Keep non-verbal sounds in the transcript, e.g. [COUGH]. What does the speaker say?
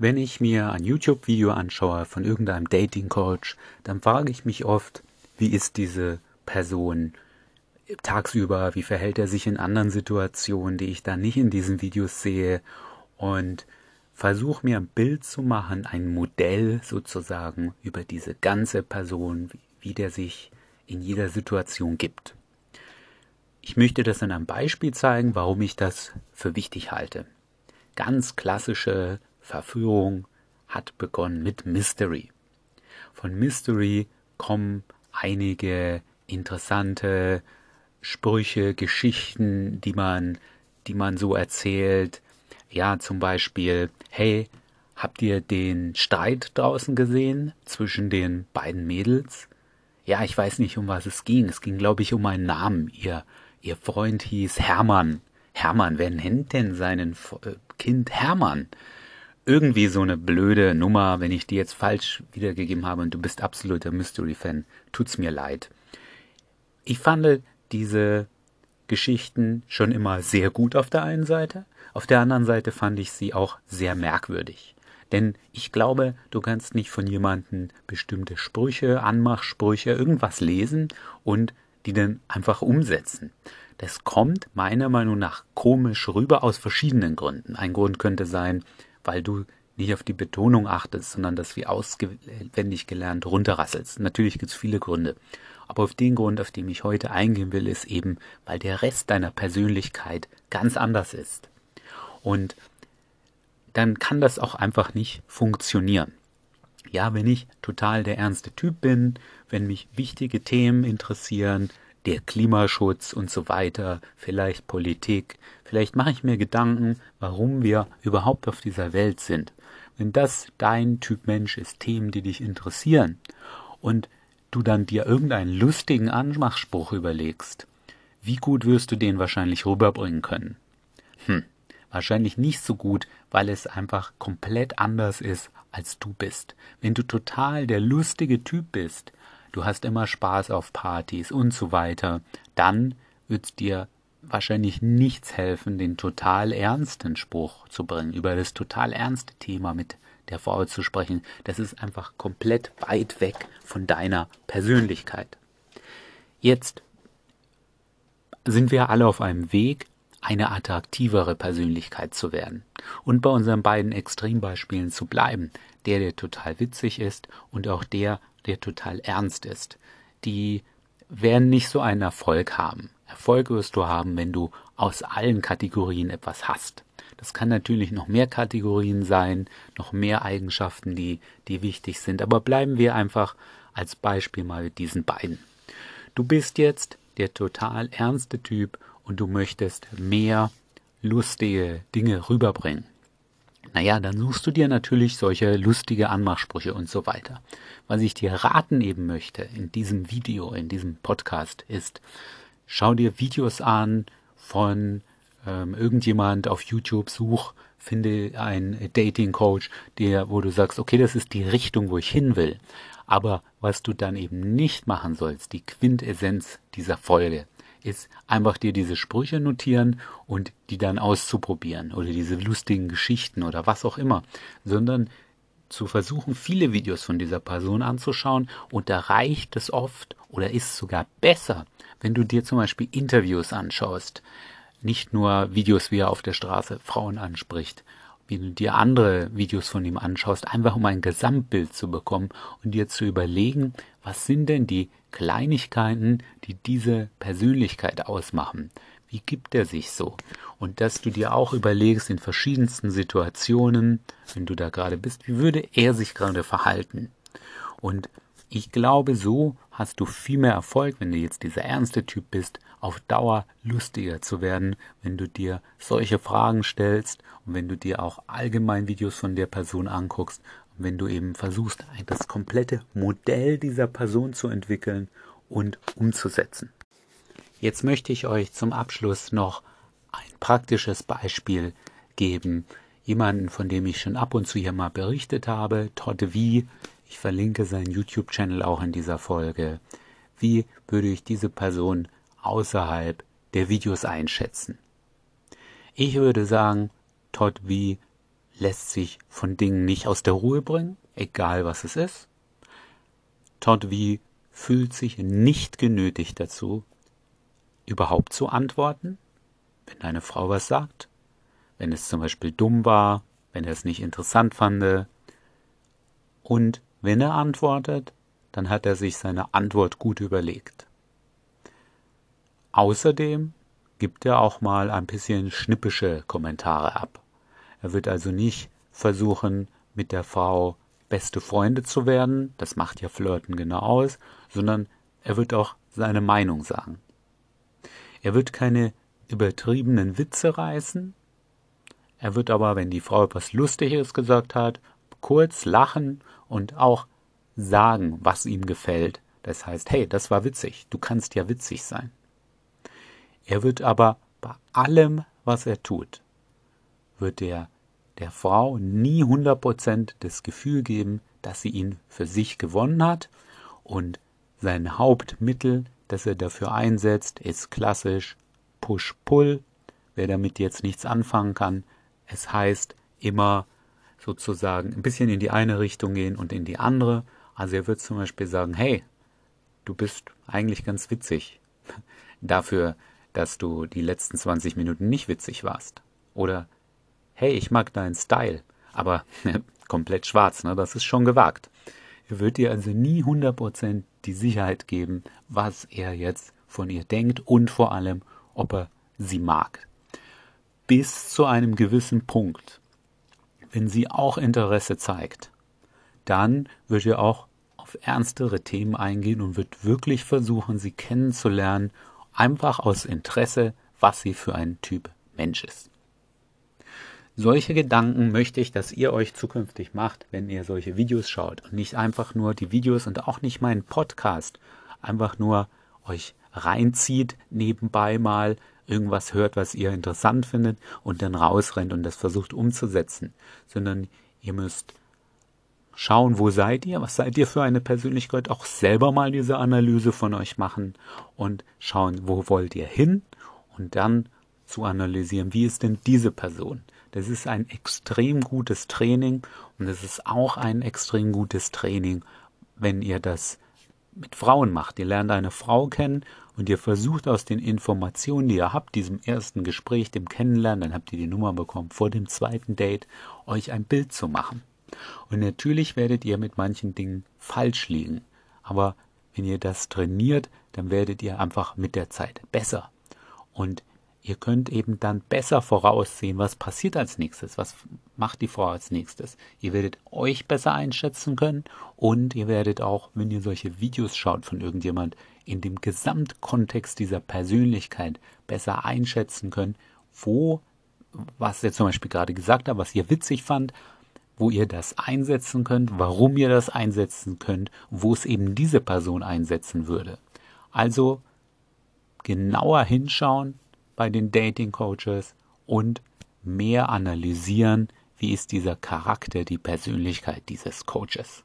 Wenn ich mir ein YouTube-Video anschaue von irgendeinem Dating-Coach, dann frage ich mich oft, wie ist diese Person tagsüber, wie verhält er sich in anderen Situationen, die ich da nicht in diesen Videos sehe und versuche mir ein Bild zu machen, ein Modell sozusagen über diese ganze Person, wie der sich in jeder Situation gibt. Ich möchte das in einem Beispiel zeigen, warum ich das für wichtig halte. Ganz klassische Verführung hat begonnen mit Mystery. Von Mystery kommen einige interessante Sprüche, Geschichten, die man, die man so erzählt. Ja, zum Beispiel, hey, habt ihr den Streit draußen gesehen zwischen den beiden Mädels? Ja, ich weiß nicht, um was es ging. Es ging, glaube ich, um einen Namen. Ihr, ihr Freund hieß Hermann. Hermann, wer nennt denn seinen äh, Kind Hermann? Irgendwie so eine blöde Nummer, wenn ich die jetzt falsch wiedergegeben habe und du bist absoluter Mystery-Fan, tut's mir leid. Ich fand diese Geschichten schon immer sehr gut auf der einen Seite, auf der anderen Seite fand ich sie auch sehr merkwürdig. Denn ich glaube, du kannst nicht von jemandem bestimmte Sprüche, Anmachsprüche, irgendwas lesen und die dann einfach umsetzen. Das kommt meiner Meinung nach komisch rüber aus verschiedenen Gründen. Ein Grund könnte sein, weil du nicht auf die Betonung achtest, sondern das wie auswendig gelernt runterrasselst. Natürlich gibt es viele Gründe. Aber auf den Grund, auf den ich heute eingehen will, ist eben, weil der Rest deiner Persönlichkeit ganz anders ist. Und dann kann das auch einfach nicht funktionieren. Ja, wenn ich total der ernste Typ bin, wenn mich wichtige Themen interessieren, der Klimaschutz und so weiter, vielleicht Politik, vielleicht mache ich mir Gedanken, warum wir überhaupt auf dieser Welt sind. Wenn das dein Typ Mensch ist, Themen, die dich interessieren, und du dann dir irgendeinen lustigen Anmachspruch überlegst, wie gut wirst du den wahrscheinlich rüberbringen können? Hm, wahrscheinlich nicht so gut, weil es einfach komplett anders ist, als du bist. Wenn du total der lustige Typ bist, du hast immer Spaß auf Partys und so weiter, dann wird's dir wahrscheinlich nichts helfen, den total ernsten Spruch zu bringen, über das total ernste Thema mit der Frau zu sprechen. Das ist einfach komplett weit weg von deiner Persönlichkeit. Jetzt sind wir alle auf einem Weg, eine attraktivere Persönlichkeit zu werden und bei unseren beiden Extrembeispielen zu bleiben. Der, der total witzig ist und auch der, der total ernst ist. Die werden nicht so einen Erfolg haben. Erfolg wirst du haben, wenn du aus allen Kategorien etwas hast. Das kann natürlich noch mehr Kategorien sein, noch mehr Eigenschaften, die, die wichtig sind. Aber bleiben wir einfach als Beispiel mal mit diesen beiden. Du bist jetzt der total ernste Typ und du möchtest mehr lustige Dinge rüberbringen. Naja, dann suchst du dir natürlich solche lustige Anmachsprüche und so weiter. Was ich dir raten eben möchte in diesem Video, in diesem Podcast ist, schau dir Videos an von ähm, irgendjemand auf YouTube, such, finde einen Dating Coach, der, wo du sagst, okay, das ist die Richtung, wo ich hin will. Aber was du dann eben nicht machen sollst, die Quintessenz dieser Folge, ist einfach dir diese Sprüche notieren und die dann auszuprobieren oder diese lustigen Geschichten oder was auch immer, sondern zu versuchen, viele Videos von dieser Person anzuschauen und da reicht es oft oder ist sogar besser, wenn du dir zum Beispiel Interviews anschaust, nicht nur Videos, wie er auf der Straße Frauen anspricht, wie du dir andere Videos von ihm anschaust, einfach um ein Gesamtbild zu bekommen und dir zu überlegen, was sind denn die Kleinigkeiten, die diese Persönlichkeit ausmachen. Wie gibt er sich so? Und dass du dir auch überlegst in verschiedensten Situationen, wenn du da gerade bist, wie würde er sich gerade verhalten? Und ich glaube, so hast du viel mehr Erfolg, wenn du jetzt dieser ernste Typ bist, auf Dauer lustiger zu werden, wenn du dir solche Fragen stellst und wenn du dir auch allgemein Videos von der Person anguckst wenn du eben versuchst, das komplette Modell dieser Person zu entwickeln und umzusetzen. Jetzt möchte ich euch zum Abschluss noch ein praktisches Beispiel geben. Jemanden, von dem ich schon ab und zu hier mal berichtet habe, Todd V. Ich verlinke seinen YouTube-Channel auch in dieser Folge. Wie würde ich diese Person außerhalb der Videos einschätzen? Ich würde sagen, Todd V lässt sich von Dingen nicht aus der Ruhe bringen, egal was es ist. Todd V fühlt sich nicht genötigt dazu, überhaupt zu antworten, wenn eine Frau was sagt, wenn es zum Beispiel dumm war, wenn er es nicht interessant fand. Und wenn er antwortet, dann hat er sich seine Antwort gut überlegt. Außerdem gibt er auch mal ein bisschen schnippische Kommentare ab. Er wird also nicht versuchen, mit der Frau beste Freunde zu werden, das macht ja Flirten genau aus, sondern er wird auch seine Meinung sagen. Er wird keine übertriebenen Witze reißen, er wird aber, wenn die Frau etwas Lustiges gesagt hat, kurz lachen und auch sagen, was ihm gefällt. Das heißt, hey, das war witzig, du kannst ja witzig sein. Er wird aber bei allem, was er tut, wird er der Frau nie 100% das Gefühl geben, dass sie ihn für sich gewonnen hat und sein Hauptmittel, das er dafür einsetzt, ist klassisch Push-Pull. Wer damit jetzt nichts anfangen kann, es heißt immer sozusagen ein bisschen in die eine Richtung gehen und in die andere. Also er wird zum Beispiel sagen, hey, du bist eigentlich ganz witzig. [LAUGHS] Dafür dass du die letzten 20 Minuten nicht witzig warst. Oder, hey, ich mag deinen Style, aber [LAUGHS] komplett schwarz, ne? das ist schon gewagt. Er wird dir also nie 100% die Sicherheit geben, was er jetzt von ihr denkt und vor allem, ob er sie mag. Bis zu einem gewissen Punkt. Wenn sie auch Interesse zeigt, dann wird er auch auf ernstere Themen eingehen und wird wirklich versuchen, sie kennenzulernen einfach aus Interesse, was sie für ein Typ Mensch ist. Solche Gedanken möchte ich, dass ihr euch zukünftig macht, wenn ihr solche Videos schaut. Und nicht einfach nur die Videos und auch nicht meinen Podcast. Einfach nur euch reinzieht, nebenbei mal irgendwas hört, was ihr interessant findet und dann rausrennt und das versucht umzusetzen, sondern ihr müsst schauen, wo seid ihr, was seid ihr für eine Persönlichkeit, auch selber mal diese Analyse von euch machen und schauen, wo wollt ihr hin und dann zu analysieren, wie ist denn diese Person. Das ist ein extrem gutes Training und es ist auch ein extrem gutes Training, wenn ihr das mit Frauen macht. Ihr lernt eine Frau kennen und ihr versucht aus den Informationen, die ihr habt, diesem ersten Gespräch, dem Kennenlernen, dann habt ihr die Nummer bekommen, vor dem zweiten Date, euch ein Bild zu machen. Und natürlich werdet ihr mit manchen Dingen falsch liegen. Aber wenn ihr das trainiert, dann werdet ihr einfach mit der Zeit besser. Und ihr könnt eben dann besser voraussehen, was passiert als nächstes, was macht die Frau als nächstes. Ihr werdet euch besser einschätzen können und ihr werdet auch, wenn ihr solche Videos schaut von irgendjemand, in dem Gesamtkontext dieser Persönlichkeit besser einschätzen können, wo, was ihr zum Beispiel gerade gesagt habt, was ihr witzig fand, wo ihr das einsetzen könnt, warum ihr das einsetzen könnt, wo es eben diese Person einsetzen würde. Also genauer hinschauen bei den Dating Coaches und mehr analysieren, wie ist dieser Charakter, die Persönlichkeit dieses Coaches.